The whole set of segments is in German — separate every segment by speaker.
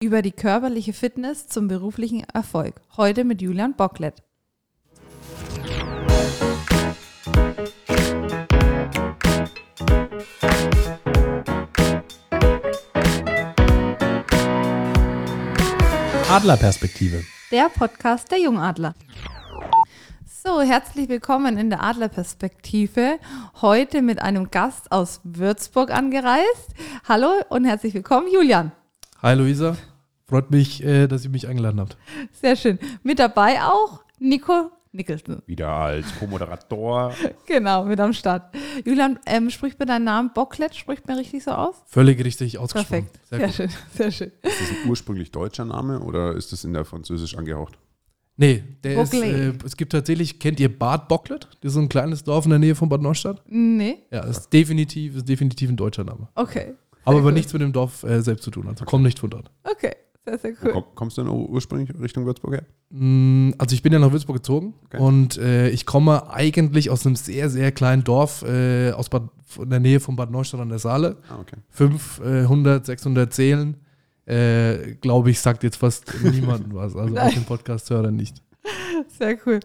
Speaker 1: Über die körperliche Fitness zum beruflichen Erfolg. Heute mit Julian Bocklet.
Speaker 2: Adlerperspektive.
Speaker 1: Der Podcast der Jungadler. So, herzlich willkommen in der Adlerperspektive. Heute mit einem Gast aus Würzburg angereist. Hallo und herzlich willkommen, Julian.
Speaker 2: Hi Luisa, freut mich, äh, dass ihr mich eingeladen habt.
Speaker 1: Sehr schön. Mit dabei auch Nico Nicholson.
Speaker 3: Wieder als Co-Moderator.
Speaker 1: Genau, mit am Start. Julian, ähm, spricht mir deinen Namen Bocklet, spricht mir richtig so aus?
Speaker 2: Völlig richtig ausgesprochen.
Speaker 1: Perfekt. Sehr, sehr schön, sehr schön.
Speaker 3: Ist das ein ursprünglich deutscher Name oder ist das in der Französisch angehaucht?
Speaker 2: Nee, der ist, äh, es gibt tatsächlich, kennt ihr Bad Bocklet? Das ist so ein kleines Dorf in der Nähe von Bad Neustadt.
Speaker 1: Nee,
Speaker 2: Ja, ist definitiv, ist definitiv ein deutscher Name.
Speaker 1: okay.
Speaker 2: Aber
Speaker 1: gut.
Speaker 2: nichts mit dem Dorf äh, selbst zu tun. Also komm nicht von dort.
Speaker 1: Okay, sehr, sehr cool.
Speaker 3: komm- Kommst du denn ursprünglich Richtung Würzburg her?
Speaker 2: Mm, Also ich bin ja nach Würzburg gezogen
Speaker 3: Okay.
Speaker 2: und äh, ich komme eigentlich aus einem sehr, sehr kleinen Dorf äh, aus Bad, in der Nähe von Bad Neustadt an der Saale.
Speaker 3: Ah, okay.
Speaker 2: 500, 600 Seelen. Äh, Glaube ich, sagt jetzt fast niemandem was. Also auch den Podcast-Hörern nicht.
Speaker 1: Sehr cool.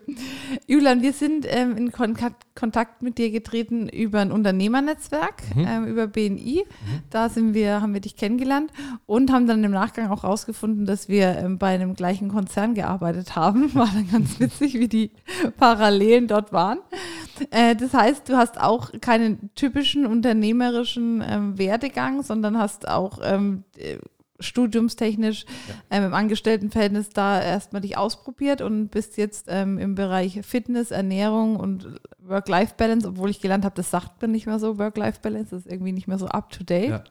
Speaker 1: Julian, wir sind ähm, in Kontakt, mit dir getreten über ein Unternehmernetzwerk,
Speaker 2: Mhm.
Speaker 1: ähm, über BNI. Da sind wir, haben wir dich kennengelernt und haben dann im Nachgang auch rausgefunden, dass wir ähm, bei einem gleichen Konzern gearbeitet haben. War dann ganz witzig, wie die Parallelen dort waren. Äh, das heißt, du hast auch keinen typischen unternehmerischen ähm, Werdegang, sondern hast auch studiumstechnisch ähm, im Angestelltenverhältnis da erstmal dich ausprobiert und bist jetzt ähm, im Bereich Fitness, Ernährung und Work-Life-Balance, obwohl ich gelernt habe, das sagt man nicht mehr so, Work-Life-Balance, das ist irgendwie nicht mehr so up-to-date.
Speaker 2: Ja.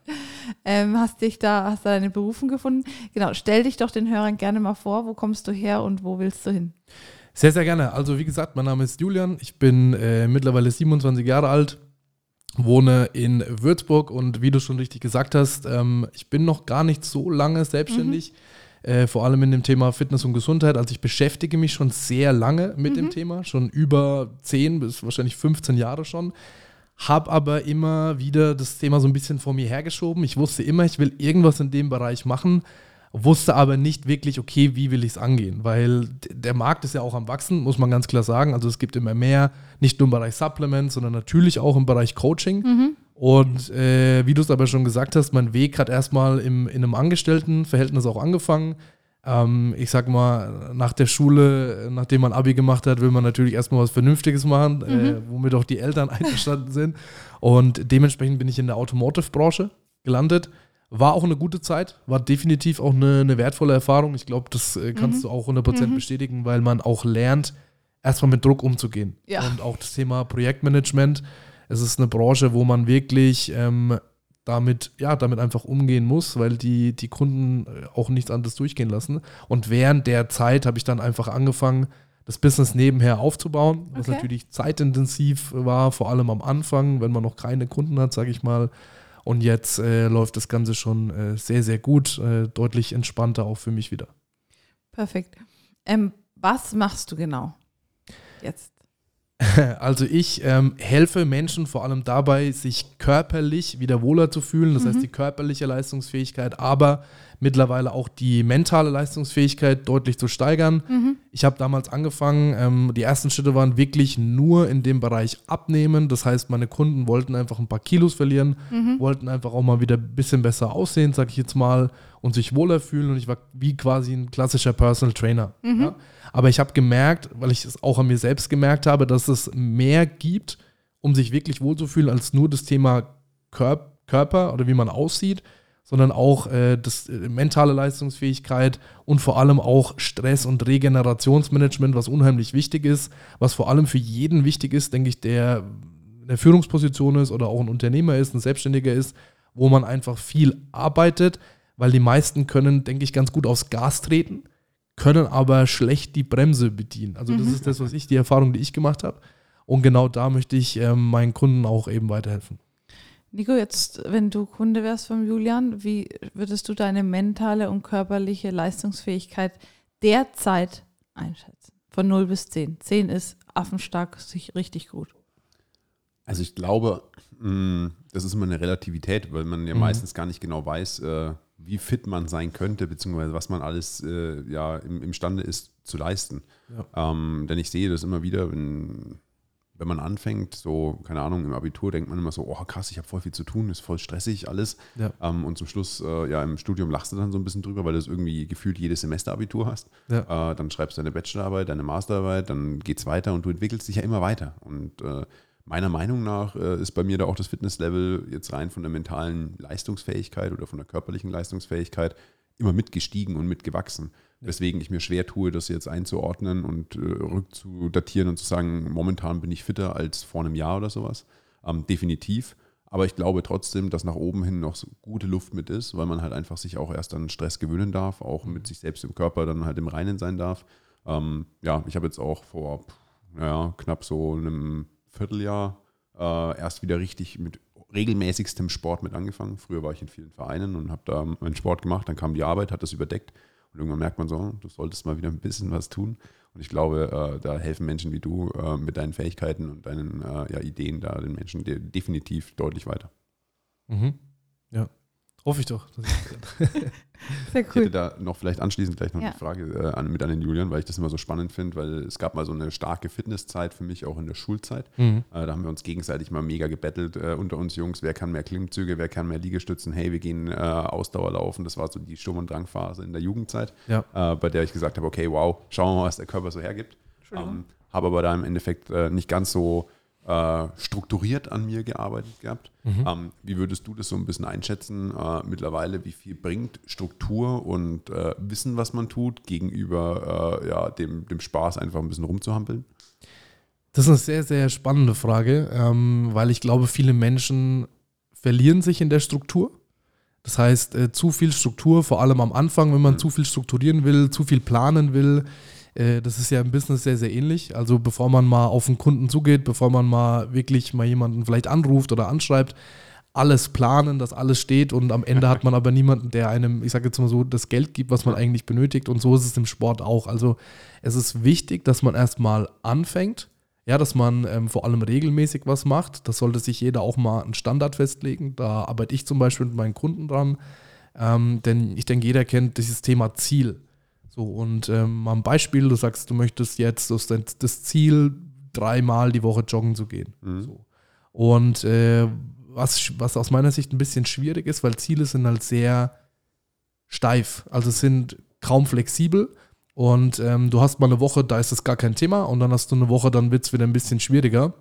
Speaker 1: Ähm, hast dich da, hast da deine Berufung gefunden. Genau, stell dich doch den Hörern gerne mal vor, wo kommst du her und wo willst du hin?
Speaker 2: Sehr, sehr gerne. Also wie gesagt, mein Name ist Julian. Ich bin äh, mittlerweile 27 Jahre alt, wohne in Würzburg und wie du schon richtig gesagt hast, ähm, ich bin noch gar nicht so lange selbstständig. Äh, vor allem in dem Thema Fitness und Gesundheit. Also ich beschäftige mich schon sehr lange mit dem Thema, schon über 10 bis wahrscheinlich 15 Jahre schon. Hab aber immer wieder das Thema so ein bisschen vor mir hergeschoben. Ich wusste immer, ich will irgendwas in dem Bereich machen, wusste aber nicht wirklich, okay, wie will ich es angehen, weil der Markt ist ja auch am Wachsen, muss man ganz klar sagen. Also es gibt immer mehr, nicht nur im Bereich Supplements, sondern natürlich auch im Bereich Coaching. Und äh, wie du es aber schon gesagt hast, mein Weg hat erstmal im, in einem Angestelltenverhältnis auch angefangen. Ähm, ich sag mal, nach der Schule, nachdem man Abi gemacht hat, will man natürlich erstmal was Vernünftiges machen, äh, womit auch die Eltern einverstanden sind. Und dementsprechend bin ich in der Automotive-Branche gelandet. War auch eine gute Zeit, war definitiv auch eine, eine wertvolle Erfahrung. Ich glaube, das äh, kannst du auch 100% bestätigen, weil man auch lernt, erstmal mit Druck umzugehen.
Speaker 1: Ja.
Speaker 2: Und auch das Thema Projektmanagement. Es ist eine Branche, wo man wirklich ähm, damit, ja, damit einfach umgehen muss, weil die, die Kunden äh, auch nichts anderes durchgehen lassen. Und während der Zeit habe ich dann einfach angefangen, das Business nebenher aufzubauen, was
Speaker 1: Okay.
Speaker 2: natürlich zeitintensiv war, vor allem am Anfang, wenn man noch keine Kunden hat, sage ich mal. Und jetzt äh, läuft das Ganze schon äh, sehr, sehr gut, äh, deutlich entspannter auch für mich wieder.
Speaker 1: Perfekt. Ähm, was machst du genau jetzt?
Speaker 2: Also ich ähm, helfe Menschen vor allem dabei, sich körperlich wieder wohler zu fühlen. Das heißt, die körperliche Leistungsfähigkeit, aber mittlerweile auch die mentale Leistungsfähigkeit deutlich zu steigern. Ich habe damals angefangen, ähm, die ersten Schritte waren wirklich nur in dem Bereich abnehmen. Das heißt, meine Kunden wollten einfach ein paar Kilos verlieren, wollten einfach auch mal wieder ein bisschen besser aussehen, sage ich jetzt mal, und sich wohler fühlen. Und ich war wie quasi ein klassischer Personal Trainer. Ja? Aber ich habe gemerkt, weil ich es auch an mir selbst gemerkt habe, dass es mehr gibt, um sich wirklich wohlzufühlen, als nur das Thema Körp Körper oder wie man aussieht, sondern auch äh, das äh, mentale Leistungsfähigkeit und vor allem auch Stress- und Regenerationsmanagement, was unheimlich wichtig ist, was vor allem für jeden wichtig ist, denke ich, der in der Führungsposition ist oder auch ein Unternehmer ist, ein Selbstständiger ist, wo man einfach viel arbeitet, weil die meisten können, denke ich, ganz gut aufs Gas treten, können aber schlecht die Bremse bedienen. Also das ist das, was ich, die Erfahrung, die ich gemacht habe. Und genau da möchte ich ähm, meinen Kunden auch eben weiterhelfen.
Speaker 1: Nico, jetzt, wenn du Kunde wärst von Julian, wie würdest du deine mentale und körperliche Leistungsfähigkeit derzeit einschätzen? Von 0 bis 10. 10 ist affenstark, sich richtig gut.
Speaker 3: Also ich glaube, mh, das ist immer eine Relativität, weil man ja
Speaker 2: Mhm.
Speaker 3: meistens gar nicht genau weiß, äh, wie fit man sein könnte, beziehungsweise was man alles äh, ja, im, imstande ist zu leisten. Ja. Ähm, denn ich sehe das immer wieder, wenn, wenn man anfängt, so, keine Ahnung, im Abitur denkt man immer so, oh krass, ich habe voll viel zu tun, ist voll stressig alles. Ja. Ähm, und zum Schluss, äh, ja, im Studium lachst du dann so ein bisschen drüber, weil du irgendwie gefühlt jedes Semester Abitur hast. Ja. Äh, dann schreibst du deine Bachelorarbeit, deine Masterarbeit, dann geht es weiter und du entwickelst dich ja immer weiter. Und äh, meiner Meinung nach äh, ist bei mir da auch das Fitnesslevel jetzt rein von der mentalen Leistungsfähigkeit oder von der körperlichen Leistungsfähigkeit immer mitgestiegen und mitgewachsen. Weswegen ich mir schwer tue, das jetzt einzuordnen und äh, rückzudatieren und zu sagen, momentan bin ich fitter als vor einem Jahr oder sowas. Ähm, definitiv. Aber ich glaube trotzdem, dass nach oben hin noch so gute Luft mit ist, weil man halt einfach sich auch erst an Stress gewöhnen darf, auch mit mhm. sich selbst im Körper dann halt im Reinen sein darf. Ähm, ja, ich habe jetzt auch vor naja, knapp so einem Vierteljahr äh, erst wieder richtig mit regelmäßigstem Sport mit angefangen. Früher war ich in vielen Vereinen und habe da meinen Sport gemacht, dann kam die Arbeit, hat das überdeckt und irgendwann merkt man so, du solltest mal wieder ein bisschen was tun. Und ich glaube, äh, da helfen Menschen wie du äh, mit deinen Fähigkeiten und deinen äh, ja, Ideen da den Menschen definitiv deutlich weiter.
Speaker 2: Mhm. Ja. Hoffe ich doch.
Speaker 3: Sehr cool. Ich hätte da noch vielleicht anschließend gleich noch ja. eine Frage äh, an, mit an den Julian, weil ich das immer so spannend finde, weil es gab mal so eine starke Fitnesszeit für mich auch in der Schulzeit. Mhm. Äh, da haben wir uns gegenseitig mal mega gebettelt äh, unter uns Jungs, wer kann mehr Klimmzüge, wer kann mehr Liegestützen, hey, wir gehen äh, Ausdauer laufen. Das war so die Sturm- und Drangphase in der Jugendzeit, ja. Äh, bei der ich gesagt habe, okay, wow, schauen wir mal, was der Körper so hergibt. Ähm, habe aber da im Endeffekt äh, nicht ganz so äh, strukturiert an mir gearbeitet gehabt. Mhm. Ähm, wie würdest du das so ein bisschen einschätzen äh, mittlerweile? Wie viel bringt Struktur und äh, Wissen, was man tut, gegenüber äh, ja, dem, dem Spaß, einfach ein bisschen rumzuhampeln?
Speaker 2: Das ist eine sehr, sehr spannende Frage, ähm, weil ich glaube, viele Menschen verlieren sich in der Struktur. Das heißt, äh, zu viel Struktur, vor allem am Anfang, wenn man mhm. zu viel strukturieren will, zu viel planen will, das ist ja im Business sehr, sehr ähnlich. Also bevor man mal auf einen Kunden zugeht, bevor man mal wirklich mal jemanden vielleicht anruft oder anschreibt, alles planen, dass alles steht und am Ende hat man aber niemanden, der einem, ich sage jetzt mal so, das Geld gibt, was man eigentlich benötigt und so ist es im Sport auch. Also es ist wichtig, dass man erstmal anfängt, ja, dass man ähm, vor allem regelmäßig was macht. Das sollte sich jeder auch mal einen Standard festlegen. Da arbeite ich zum Beispiel mit meinen Kunden dran, ähm, denn ich denke, jeder kennt dieses Thema Ziel. So, und ähm, mal ein Beispiel, du sagst, du möchtest jetzt das, das Ziel, dreimal die Woche joggen zu gehen. Mhm. So. Und äh, was, was aus meiner Sicht ein bisschen schwierig ist, weil Ziele sind halt sehr steif, also sind kaum flexibel. Und ähm, du hast mal eine Woche, da ist das gar kein Thema, und dann hast du eine Woche, dann wird es wieder ein bisschen schwieriger.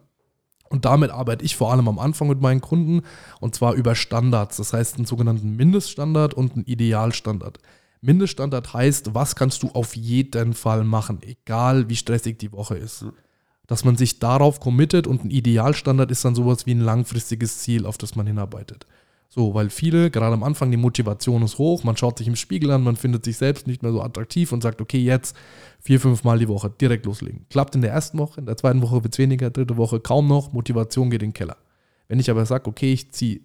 Speaker 2: Und damit arbeite ich vor allem am Anfang mit meinen Kunden und zwar über Standards, das heißt einen sogenannten Mindeststandard und einen Idealstandard. Mindeststandard heißt, was kannst du auf jeden Fall machen, egal wie stressig die Woche ist. Dass man sich darauf committet und ein Idealstandard ist dann sowas wie ein langfristiges Ziel, auf das man hinarbeitet. So, weil viele, gerade am Anfang, die Motivation ist hoch, man schaut sich im Spiegel an, man findet sich selbst nicht mehr so attraktiv und sagt, okay, jetzt vier, fünf Mal die Woche direkt loslegen. Klappt in der ersten Woche, in der zweiten Woche wird es weniger, dritte Woche kaum noch, Motivation geht in den Keller. Wenn ich aber sage, okay, ich ziehe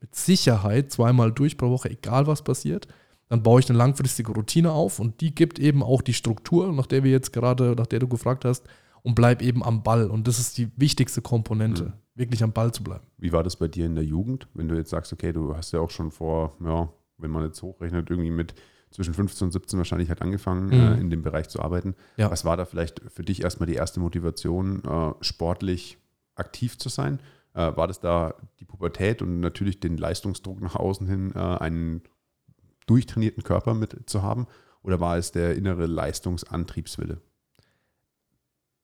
Speaker 2: mit Sicherheit zweimal durch pro Woche, egal was passiert, dann baue ich eine langfristige Routine auf und die gibt eben auch die Struktur, nach der wir jetzt gerade, nach der du gefragt hast, und bleib eben am Ball. Und das ist die wichtigste Komponente, mhm. wirklich am Ball zu bleiben.
Speaker 3: Wie war das bei dir in der Jugend, wenn du jetzt sagst, okay, du hast ja auch schon vor, ja, wenn man jetzt hochrechnet, irgendwie mit zwischen 15 und 17 wahrscheinlich halt angefangen, mhm. äh, in dem Bereich zu arbeiten. Ja. Was war da vielleicht für dich erstmal die erste Motivation, äh, sportlich aktiv zu sein? Äh, war das da die Pubertät und natürlich den Leistungsdruck nach außen hin, äh, einen durchtrainierten Körper mit zu haben? Oder war es der innere Leistungsantriebswille?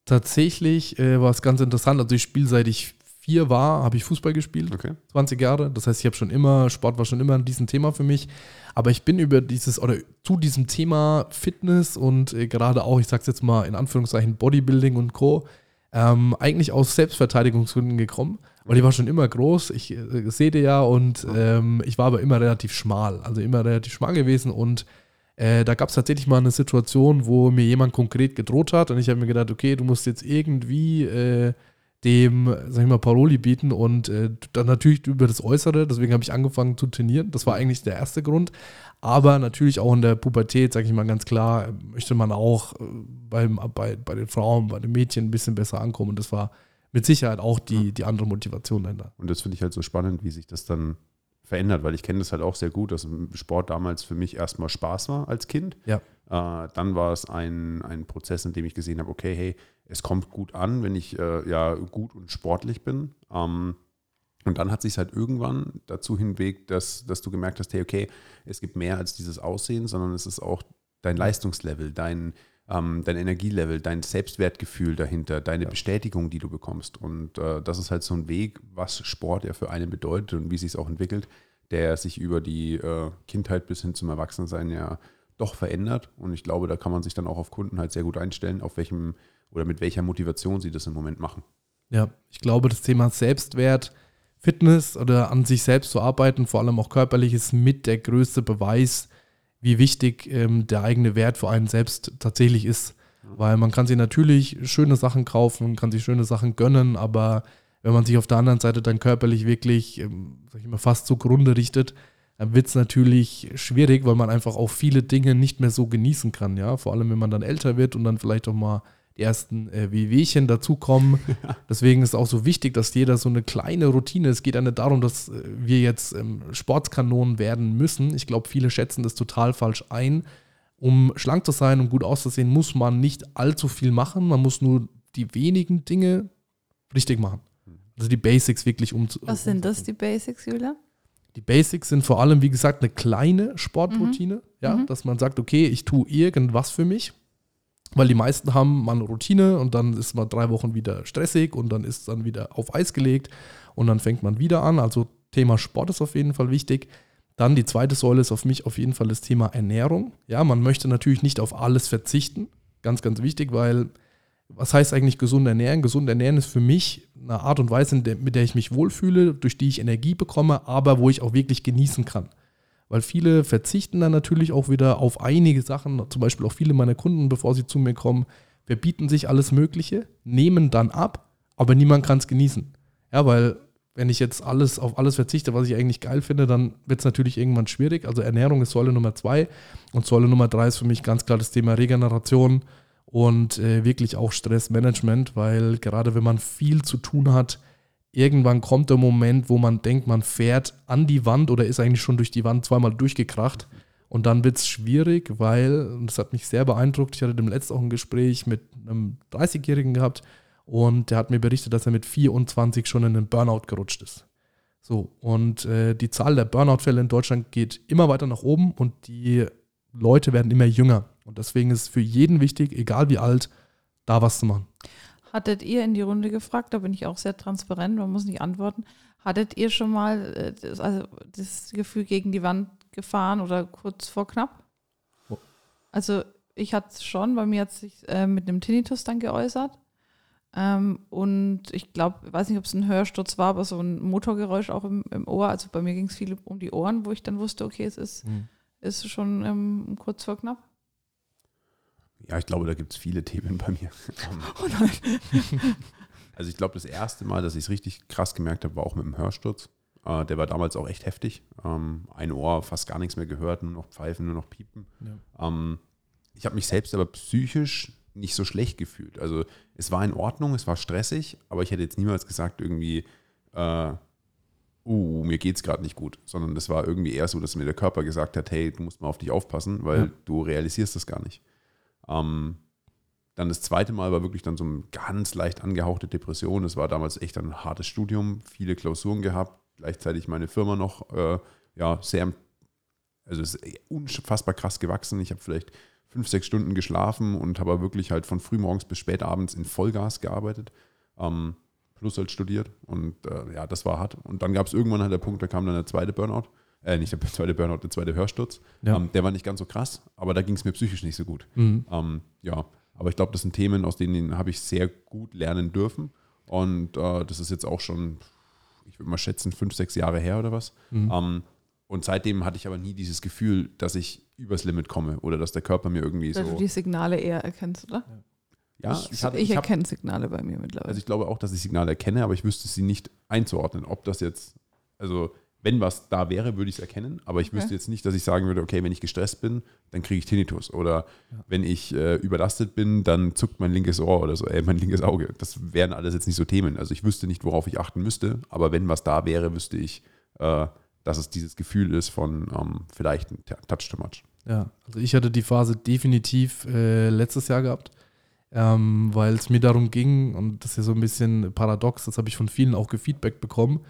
Speaker 2: Tatsächlich äh, war es ganz interessant. Also ich spiele seit ich vier war, habe ich Fußball gespielt. Okay. 20 Jahre. Das heißt, ich habe schon immer, Sport war schon immer ein Thema für mich. Aber ich bin über dieses oder zu diesem Thema Fitness und äh, gerade auch, ich sage es jetzt mal in Anführungszeichen, Bodybuilding und Co. Ähm, eigentlich aus Selbstverteidigungsgründen gekommen. Weil ich war schon immer groß, ich äh, sehe ja und ähm, ich war aber immer relativ schmal, also immer relativ schmal gewesen und äh, da gab es tatsächlich mal eine Situation, wo mir jemand konkret gedroht hat und ich habe mir gedacht, okay, du musst jetzt irgendwie äh, dem, sag ich mal, Paroli bieten und äh, dann natürlich über das Äußere, deswegen habe ich angefangen zu trainieren, das war eigentlich der erste Grund, aber natürlich auch in der Pubertät, sage ich mal ganz klar, möchte man auch äh, beim, bei, bei den Frauen, bei den Mädchen ein bisschen besser ankommen. Das war mit Sicherheit auch die, die andere Motivation dahinter.
Speaker 3: Und das finde ich halt so spannend, wie sich das dann verändert, weil ich kenne das halt auch sehr gut, dass Sport damals für mich erstmal Spaß war als Kind.
Speaker 2: Ja.
Speaker 3: Äh, dann war es ein, ein Prozess, in dem ich gesehen habe, okay, hey, es kommt gut an, wenn ich äh, ja gut und sportlich bin. Ähm, und dann hat sich halt irgendwann dazu hinweg, dass, dass du gemerkt hast, hey, okay, es gibt mehr als dieses Aussehen, sondern es ist auch dein Leistungslevel, dein, ähm, dein Energielevel, dein Selbstwertgefühl dahinter, deine ja. Bestätigung, die du bekommst. Und äh, das ist halt so ein Weg, was Sport ja für einen bedeutet und wie sich es auch entwickelt, der sich über die äh, Kindheit bis hin zum Erwachsensein ja doch verändert. Und ich glaube, da kann man sich dann auch auf Kunden halt sehr gut einstellen, auf welchem oder mit welcher Motivation sie das im Moment machen.
Speaker 2: Ja, ich glaube, das Thema Selbstwert Fitness oder an sich selbst zu arbeiten, vor allem auch körperlich, ist mit der größte Beweis, wie wichtig ähm, der eigene Wert für einen selbst tatsächlich ist. Weil man kann sich natürlich schöne Sachen kaufen kann sich schöne Sachen gönnen, aber wenn man sich auf der anderen Seite dann körperlich wirklich, ähm, sag ich mal, fast zugrunde richtet, dann wird es natürlich schwierig, weil man einfach auch viele Dinge nicht mehr so genießen kann, ja. Vor allem, wenn man dann älter wird und dann vielleicht auch mal die ersten äh, Wehwehchen dazukommen. Ja. Deswegen ist es auch so wichtig, dass jeder so eine kleine Routine, es geht ja nicht darum, dass äh, wir jetzt ähm, Sportskanonen werden müssen. Ich glaube, viele schätzen das total falsch ein. Um schlank zu sein und gut auszusehen, muss man nicht allzu viel machen. Man muss nur die wenigen Dinge richtig machen. Also die Basics wirklich um
Speaker 1: Was sind das, die Basics, Julia?
Speaker 2: Die Basics sind vor allem, wie gesagt, eine kleine Sportroutine. Mhm. Ja, mhm. dass man sagt, okay, ich tue irgendwas für mich weil die meisten haben mal eine Routine und dann ist man drei Wochen wieder stressig und dann ist es dann wieder auf Eis gelegt und dann fängt man wieder an. Also Thema Sport ist auf jeden Fall wichtig. Dann die zweite Säule ist auf mich auf jeden Fall das Thema Ernährung. Ja, man möchte natürlich nicht auf alles verzichten. Ganz, ganz wichtig, weil was heißt eigentlich gesund ernähren? Gesund ernähren ist für mich eine Art und Weise, mit der ich mich wohlfühle, durch die ich Energie bekomme, aber wo ich auch wirklich genießen kann weil viele verzichten dann natürlich auch wieder auf einige Sachen, zum Beispiel auch viele meiner Kunden, bevor sie zu mir kommen, verbieten sich alles Mögliche, nehmen dann ab, aber niemand kann es genießen. Ja, weil wenn ich jetzt alles auf alles verzichte, was ich eigentlich geil finde, dann wird es natürlich irgendwann schwierig. Also Ernährung ist Säule Nummer zwei und Säule Nummer drei ist für mich ganz klar das Thema Regeneration und äh, wirklich auch Stressmanagement, weil gerade wenn man viel zu tun hat, irgendwann kommt der Moment, wo man denkt, man fährt an die Wand oder ist eigentlich schon durch die Wand zweimal durchgekracht. Und dann wird es schwierig, weil, und das hat mich sehr beeindruckt, ich hatte dem letzten auch ein Gespräch mit einem 30-Jährigen gehabt und der hat mir berichtet, dass er mit 24 schon in einen Burnout gerutscht ist. So, und äh, die Zahl der Burnout-Fälle in Deutschland geht immer weiter nach oben und die Leute werden immer jünger. Und deswegen ist es für jeden wichtig, egal wie alt, da was zu machen.
Speaker 1: Hattet ihr in die Runde gefragt, da bin ich auch sehr transparent, man muss nicht antworten. Hattet ihr schon mal äh, das, also das Gefühl gegen die Wand gefahren oder kurz vor knapp? Oh. Also ich hatte es schon, bei mir hat es sich äh, mit einem Tinnitus dann geäußert. Ähm, und ich glaube, ich weiß nicht, ob es ein Hörsturz war, aber so ein Motorgeräusch auch im, im Ohr. Also bei mir ging es viel um die Ohren, wo ich dann wusste, okay, es ist, mhm. ist schon ähm, kurz vor knapp.
Speaker 3: Ja, ich glaube, da gibt es viele Themen bei mir. Oh nein. also ich glaube, das erste Mal, dass ich es richtig krass gemerkt habe, war auch mit dem Hörsturz. Äh, der war damals auch echt heftig. Ähm, ein Ohr, fast gar nichts mehr gehört, nur noch Pfeifen, nur noch Piepen. Ja. Ähm, ich habe mich selbst aber psychisch nicht so schlecht gefühlt. Also es war in Ordnung, es war stressig, aber ich hätte jetzt niemals gesagt, irgendwie, äh, uh, mir geht es gerade nicht gut, sondern das war irgendwie eher so, dass mir der Körper gesagt hat, hey, du musst mal auf dich aufpassen, weil ja. du realisierst das gar nicht. Ähm, dann das zweite Mal war wirklich dann so eine ganz leicht angehauchte Depression. Es war damals echt ein hartes Studium, viele Klausuren gehabt, gleichzeitig meine Firma noch äh, ja, sehr, also es ist unfassbar krass gewachsen. Ich habe vielleicht fünf, sechs Stunden geschlafen und habe wirklich halt von frühmorgens bis spät abends in Vollgas gearbeitet. Ähm, plus halt studiert und äh, ja, das war hart. Und dann gab es irgendwann halt der Punkt, da kam dann der zweite Burnout äh, nicht der zweite Burnout, der zweite Hörsturz. Ja. Ähm, der war nicht ganz so krass, aber da ging es mir psychisch nicht so gut. Mhm. Ähm, ja, aber ich glaube, das sind Themen, aus denen habe ich sehr gut lernen dürfen. Und äh, das ist jetzt auch schon, ich würde mal schätzen, fünf, sechs Jahre her oder was. Mhm. Ähm, und seitdem hatte ich aber nie dieses Gefühl, dass ich übers Limit komme oder dass der Körper mir irgendwie dass so.
Speaker 1: Dass du die Signale eher erkennst, oder?
Speaker 3: Ja,
Speaker 1: ich, ich, hatte, ich, ich erkenne Signale bei mir mittlerweile.
Speaker 3: Also ich glaube auch, dass ich Signale erkenne, aber ich wüsste sie nicht einzuordnen, ob das jetzt, also wenn was da wäre, würde ich es erkennen, aber ich okay. wüsste jetzt nicht, dass ich sagen würde, okay, wenn ich gestresst bin, dann kriege ich Tinnitus oder ja. wenn ich äh, überlastet bin, dann zuckt mein linkes Ohr oder so, äh, mein linkes Auge. Das wären alles jetzt nicht so Themen. Also ich wüsste nicht, worauf ich achten müsste, aber wenn was da wäre, wüsste ich, äh, dass es dieses Gefühl ist von ähm, vielleicht ein Touch too much.
Speaker 2: Ja, also ich hatte die Phase definitiv äh, letztes Jahr gehabt, ähm, weil es mir darum ging, und das ist ja so ein bisschen paradox, das habe ich von vielen auch gefeedback bekommen,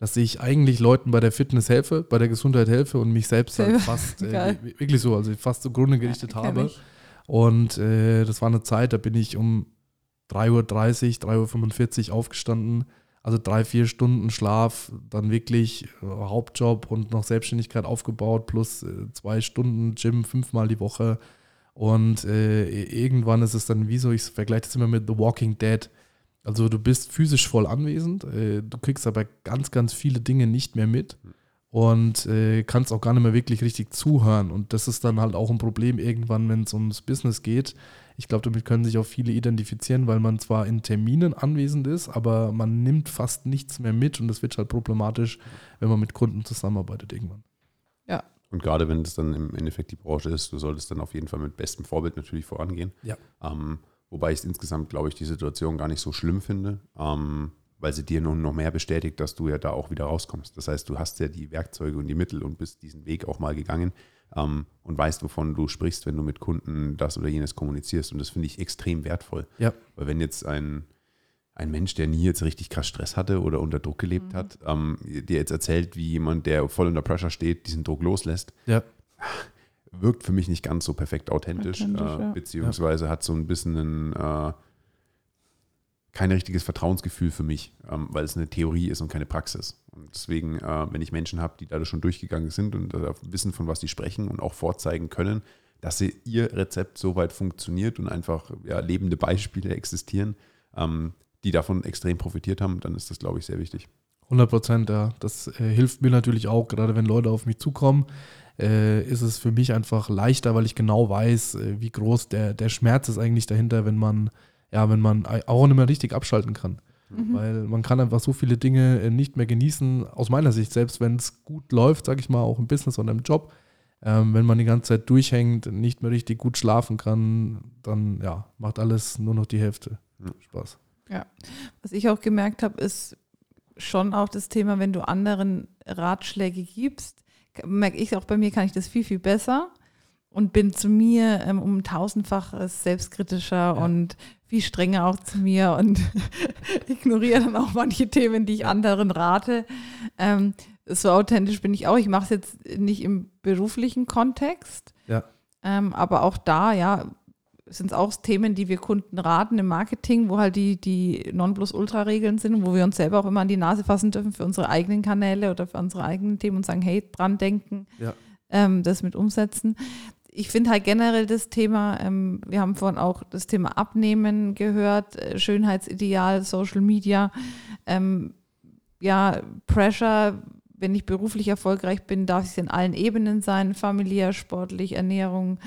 Speaker 2: dass ich eigentlich Leuten bei der Fitness helfe, bei der Gesundheit helfe und mich selbst dann fast, äh, wirklich so, also fast zugrunde gerichtet ja, habe. Ich. Und äh, das war eine Zeit, da bin ich um 3.30 Uhr, 3.45 Uhr aufgestanden, also drei, vier Stunden Schlaf, dann wirklich äh, Hauptjob und noch Selbstständigkeit aufgebaut, plus äh, zwei Stunden Gym fünfmal die Woche. Und äh, irgendwann ist es dann wie so, ich vergleiche das immer mit The Walking Dead. Also du bist physisch voll anwesend, äh, du kriegst aber ganz, ganz viele Dinge nicht mehr mit und äh, kannst auch gar nicht mehr wirklich richtig zuhören. Und das ist dann halt auch ein Problem irgendwann, wenn es ums Business geht. Ich glaube, damit können sich auch viele identifizieren, weil man zwar in Terminen anwesend ist, aber man nimmt fast nichts mehr mit und das wird halt problematisch, wenn man mit Kunden zusammenarbeitet irgendwann.
Speaker 3: Ja. Und gerade wenn es dann im Endeffekt die Branche ist, du solltest dann auf jeden Fall mit bestem Vorbild natürlich vorangehen.
Speaker 2: Ja.
Speaker 3: Ähm, wobei ich insgesamt, glaube ich, die Situation gar nicht so schlimm finde. Ähm, weil sie dir nun noch mehr bestätigt, dass du ja da auch wieder rauskommst. Das heißt, du hast ja die Werkzeuge und die Mittel und bist diesen Weg auch mal gegangen ähm, und weißt, wovon du sprichst, wenn du mit Kunden das oder jenes kommunizierst. Und das finde ich extrem wertvoll.
Speaker 2: Ja.
Speaker 3: Weil wenn jetzt ein, ein Mensch, der nie jetzt richtig krass Stress hatte oder unter Druck gelebt mhm. hat, ähm, dir jetzt erzählt, wie jemand, der voll unter Pressure steht, diesen Druck loslässt,
Speaker 2: ja.
Speaker 3: Wirkt für mich nicht ganz so perfekt authentisch, authentisch äh, ja. beziehungsweise hat so ein bisschen einen äh, kein richtiges Vertrauensgefühl für mich, ähm, weil es eine Theorie ist und keine Praxis. Und deswegen, äh, wenn ich Menschen habe, die da schon durchgegangen sind und äh, wissen, von was sie sprechen und auch vorzeigen können, dass sie ihr Rezept so weit funktioniert und einfach ja, lebende Beispiele existieren, ähm, die davon extrem profitiert haben, dann ist das, glaube ich, sehr wichtig.
Speaker 2: 100 Prozent, ja. Das äh, hilft mir natürlich auch, gerade wenn Leute auf mich zukommen, äh, ist es für mich einfach leichter, weil ich genau weiß, äh, wie groß der, der Schmerz ist eigentlich dahinter, wenn man ja, wenn man auch nicht mehr richtig abschalten kann. Mhm. Weil man kann einfach so viele Dinge äh, nicht mehr genießen, aus meiner Sicht, selbst wenn es gut läuft, sage ich mal, auch im Business oder im Job. Ähm, wenn man die ganze Zeit durchhängt, nicht mehr richtig gut schlafen kann, dann ja, macht alles nur noch die Hälfte mhm. Spaß.
Speaker 1: Ja, was ich auch gemerkt habe, ist schon auch das Thema, wenn du anderen Ratschläge gibst, merke ich auch bei mir, kann ich das viel, viel besser und bin zu mir ähm, um tausendfach selbstkritischer ja. und viel strenger auch zu mir und ignoriere dann auch manche Themen, die ich anderen rate. Ähm, so authentisch bin ich auch. Ich mache es jetzt nicht im beruflichen Kontext,
Speaker 2: ja.
Speaker 1: ähm, aber auch da, ja, sind es auch Themen, die wir Kunden raten im Marketing, wo halt die, die Nonplusultra-Regeln sind, wo wir uns selber auch immer an die Nase fassen dürfen für unsere eigenen Kanäle oder für unsere eigenen Themen und sagen, hey, dran denken,
Speaker 2: ja.
Speaker 1: ähm, das mit umsetzen ich finde halt generell das Thema, ähm, wir haben vorhin auch das Thema Abnehmen gehört, äh, Schönheitsideal, Social Media, ähm, ja, Pressure, wenn ich beruflich erfolgreich bin, darf es in allen Ebenen sein, familiär, sportlich, Ernährung,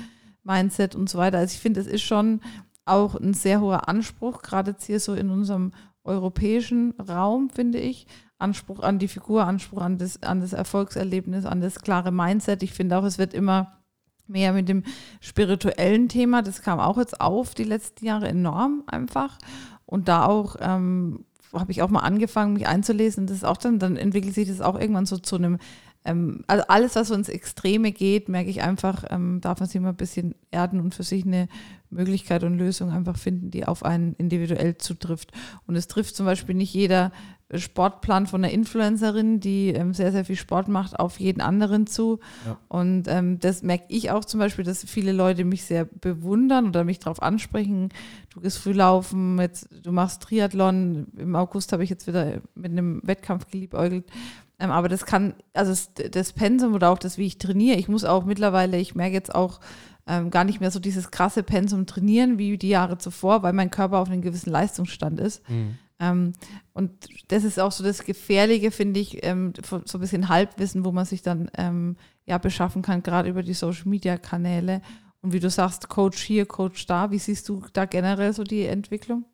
Speaker 1: Mindset und so weiter. Also ich finde, es ist schon auch ein sehr hoher Anspruch, gerade jetzt hier so in unserem europäischen Raum, finde ich. Anspruch an die Figur, Anspruch an das, an das Erfolgserlebnis, an das klare Mindset. Ich finde auch, es wird immer mehr mit dem spirituellen Thema. Das kam auch jetzt auf die letzten Jahre enorm einfach. Und da auch ähm, habe ich auch mal angefangen, mich einzulesen. Das ist auch dann, dann entwickelt sich das auch irgendwann so zu einem, ähm, also alles, was so ins Extreme geht, merke ich einfach, ähm, darf man sich mal ein bisschen erden und für sich eine Möglichkeit und Lösung einfach finden, die auf einen individuell zutrifft. Und es trifft zum Beispiel nicht jeder Sportplan von einer Influencerin, die ähm, sehr, sehr viel Sport macht, auf jeden anderen zu. Ja. Und ähm, das merke ich auch zum Beispiel, dass viele Leute mich sehr bewundern oder mich darauf ansprechen. Du gehst früh laufen, jetzt, du machst Triathlon. Im August habe ich jetzt wieder mit einem Wettkampf geliebäugelt. Ähm, aber das kann, also das, das Pensum oder auch das, wie ich trainiere, ich muss auch mittlerweile, ich merke jetzt auch, ähm, gar nicht mehr so dieses krasse Pensum trainieren wie die Jahre zuvor, weil mein Körper auf einem gewissen Leistungsstand ist. Mhm. Ähm, und das ist auch so das Gefährliche, finde ich, ähm, so ein bisschen Halbwissen, wo man sich dann ähm, ja beschaffen kann, gerade über die Social Media Kanäle. Und wie du sagst, Coach hier, Coach da. Wie siehst du da generell so die Entwicklung?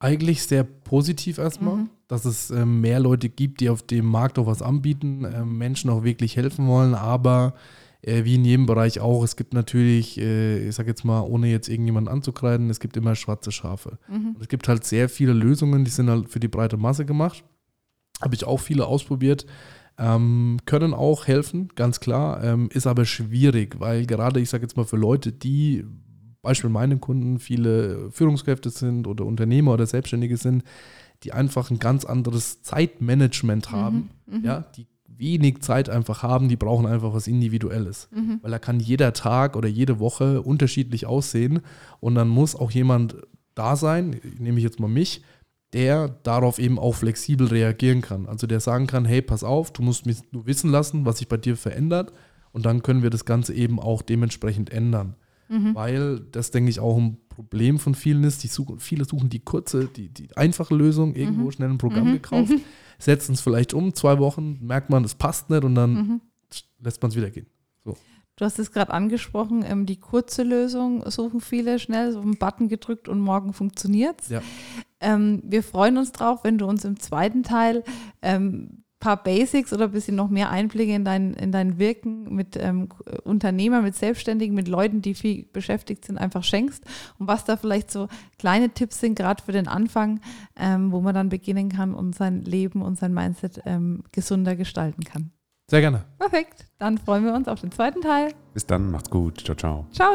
Speaker 2: Eigentlich sehr positiv erstmal, mhm. Dass es äh, mehr Leute gibt, die auf dem Markt auch was anbieten, äh, Menschen auch wirklich helfen wollen, aber äh, wie in jedem Bereich auch, es gibt natürlich, äh, ich sag jetzt mal, ohne jetzt irgendjemanden anzukreiden, es gibt immer schwarze Schafe. Mhm. es gibt halt sehr viele Lösungen, die sind halt für die breite Masse gemacht. Habe ich auch viele ausprobiert. ähm, können auch helfen, ganz klar, ähm, ist aber schwierig, weil gerade, ich sage jetzt mal, für Leute, die, Beispiel meine Kunden, viele Führungskräfte sind oder Unternehmer oder Selbstständige sind, die einfach ein ganz anderes Zeitmanagement haben,
Speaker 1: Mhm.
Speaker 2: ja, die wenig Zeit einfach haben, die brauchen einfach was Individuelles.
Speaker 1: Mhm.
Speaker 2: Weil da kann jeder Tag oder jede Woche unterschiedlich aussehen und dann muss auch jemand da sein, nehme ich jetzt mal mich, der darauf eben auch flexibel reagieren kann. Also der sagen kann, hey, pass auf, du musst mich nur wissen lassen, was sich bei dir verändert und dann können wir das Ganze eben auch dementsprechend ändern.
Speaker 1: Mhm.
Speaker 2: Weil das, denke ich, auch ein Problem von vielen ist. Die suchen, viele suchen die kurze, die, die einfache Lösung, irgendwo
Speaker 1: Mhm.
Speaker 2: schnell ein Programm
Speaker 1: Mhm.
Speaker 2: gekauft,
Speaker 1: Mhm.
Speaker 2: setzen es vielleicht um, zwei Wochen, merkt man, es passt nicht und dann
Speaker 1: Mhm.
Speaker 2: lässt man es wieder gehen.
Speaker 1: Du hast es gerade angesprochen, ähm, die kurze Lösung suchen viele schnell, so einen Button gedrückt und morgen funktioniert
Speaker 2: Ja.
Speaker 1: Ähm, wir freuen uns drauf, wenn du uns im zweiten Teil ähm, paar Basics oder ein bisschen noch mehr Einblicke in dein, in dein Wirken mit ähm, Unternehmern, mit Selbstständigen, mit Leuten, die viel beschäftigt sind, einfach schenkst und was da vielleicht so kleine Tipps sind, gerade für den Anfang, ähm, wo man dann beginnen kann und sein Leben und sein Mindset ähm, gesunder gestalten kann.
Speaker 2: Sehr gerne.
Speaker 1: Perfekt, dann freuen wir uns auf den zweiten Teil.
Speaker 3: Bis dann, macht's gut. Ciao, ciao.
Speaker 1: Ciao!